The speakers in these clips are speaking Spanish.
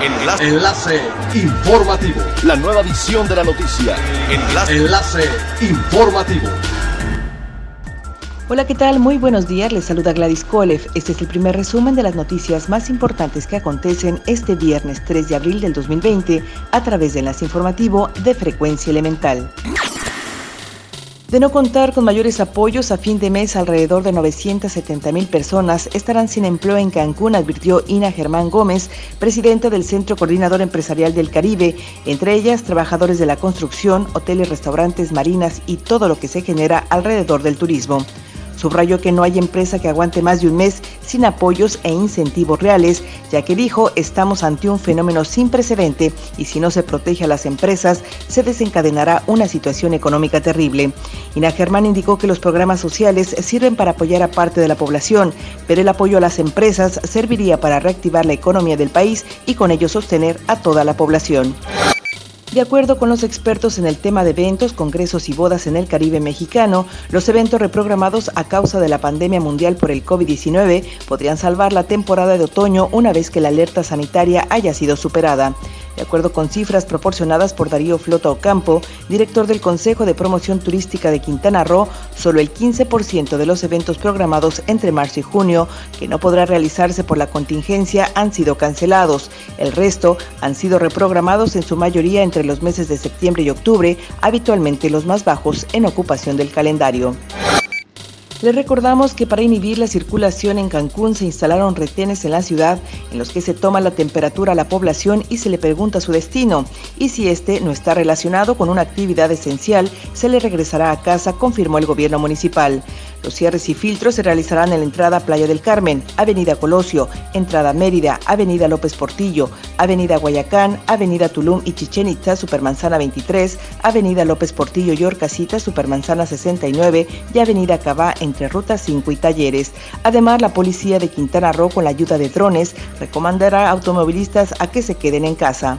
Enlace. Enlace informativo. La nueva edición de la noticia. Enlace. Enlace informativo. Hola, ¿qué tal? Muy buenos días. Les saluda Gladys Kolev. Este es el primer resumen de las noticias más importantes que acontecen este viernes 3 de abril del 2020 a través de Enlace Informativo de Frecuencia Elemental. De no contar con mayores apoyos, a fin de mes alrededor de 970 mil personas estarán sin empleo en Cancún, advirtió Ina Germán Gómez, presidenta del Centro Coordinador Empresarial del Caribe, entre ellas trabajadores de la construcción, hoteles, restaurantes, marinas y todo lo que se genera alrededor del turismo. Subrayó que no hay empresa que aguante más de un mes sin apoyos e incentivos reales, ya que dijo, estamos ante un fenómeno sin precedente y si no se protege a las empresas, se desencadenará una situación económica terrible. Ina Germán indicó que los programas sociales sirven para apoyar a parte de la población, pero el apoyo a las empresas serviría para reactivar la economía del país y con ello sostener a toda la población. De acuerdo con los expertos en el tema de eventos, congresos y bodas en el Caribe mexicano, los eventos reprogramados a causa de la pandemia mundial por el COVID-19 podrían salvar la temporada de otoño una vez que la alerta sanitaria haya sido superada. De acuerdo con cifras proporcionadas por Darío Flota Ocampo, director del Consejo de Promoción Turística de Quintana Roo, solo el 15% de los eventos programados entre marzo y junio, que no podrá realizarse por la contingencia, han sido cancelados. El resto han sido reprogramados en su mayoría entre los meses de septiembre y octubre, habitualmente los más bajos en ocupación del calendario. Les recordamos que para inhibir la circulación en Cancún se instalaron retenes en la ciudad en los que se toma la temperatura a la población y se le pregunta su destino. Y si este no está relacionado con una actividad esencial, se le regresará a casa, confirmó el gobierno municipal. Los cierres y filtros se realizarán en la entrada Playa del Carmen, Avenida Colosio, entrada Mérida, Avenida López Portillo, Avenida Guayacán, Avenida Tulum y Chichen Itza, Supermanzana 23, Avenida López Portillo y Orcasita, Supermanzana 69 y Avenida Cabá entre Ruta 5 y Talleres. Además, la policía de Quintana Roo, con la ayuda de drones, recomendará a automovilistas a que se queden en casa.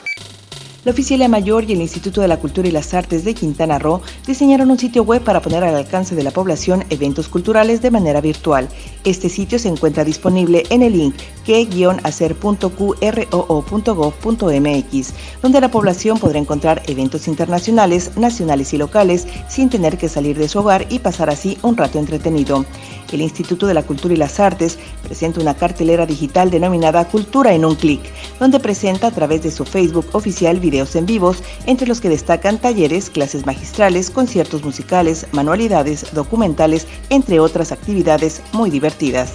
La Oficina Mayor y el Instituto de la Cultura y las Artes de Quintana Roo diseñaron un sitio web para poner al alcance de la población eventos culturales de manera virtual. Este sitio se encuentra disponible en el link que-acer.qroo.gov.mx, donde la población podrá encontrar eventos internacionales, nacionales y locales sin tener que salir de su hogar y pasar así un rato entretenido. El Instituto de la Cultura y las Artes presenta una cartelera digital denominada Cultura en un clic, donde presenta a través de su Facebook oficial en vivos, entre los que destacan talleres, clases magistrales, conciertos musicales, manualidades, documentales, entre otras actividades muy divertidas.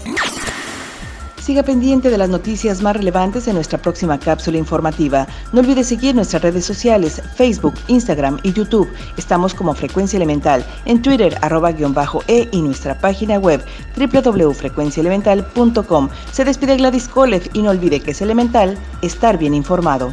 Siga pendiente de las noticias más relevantes en nuestra próxima cápsula informativa. No olvide seguir nuestras redes sociales, Facebook, Instagram y YouTube. Estamos como Frecuencia Elemental, en Twitter, arroba guion bajo E y nuestra página web www.frecuenciaelemental.com. Se despide Gladys Kolev y no olvide que es elemental estar bien informado.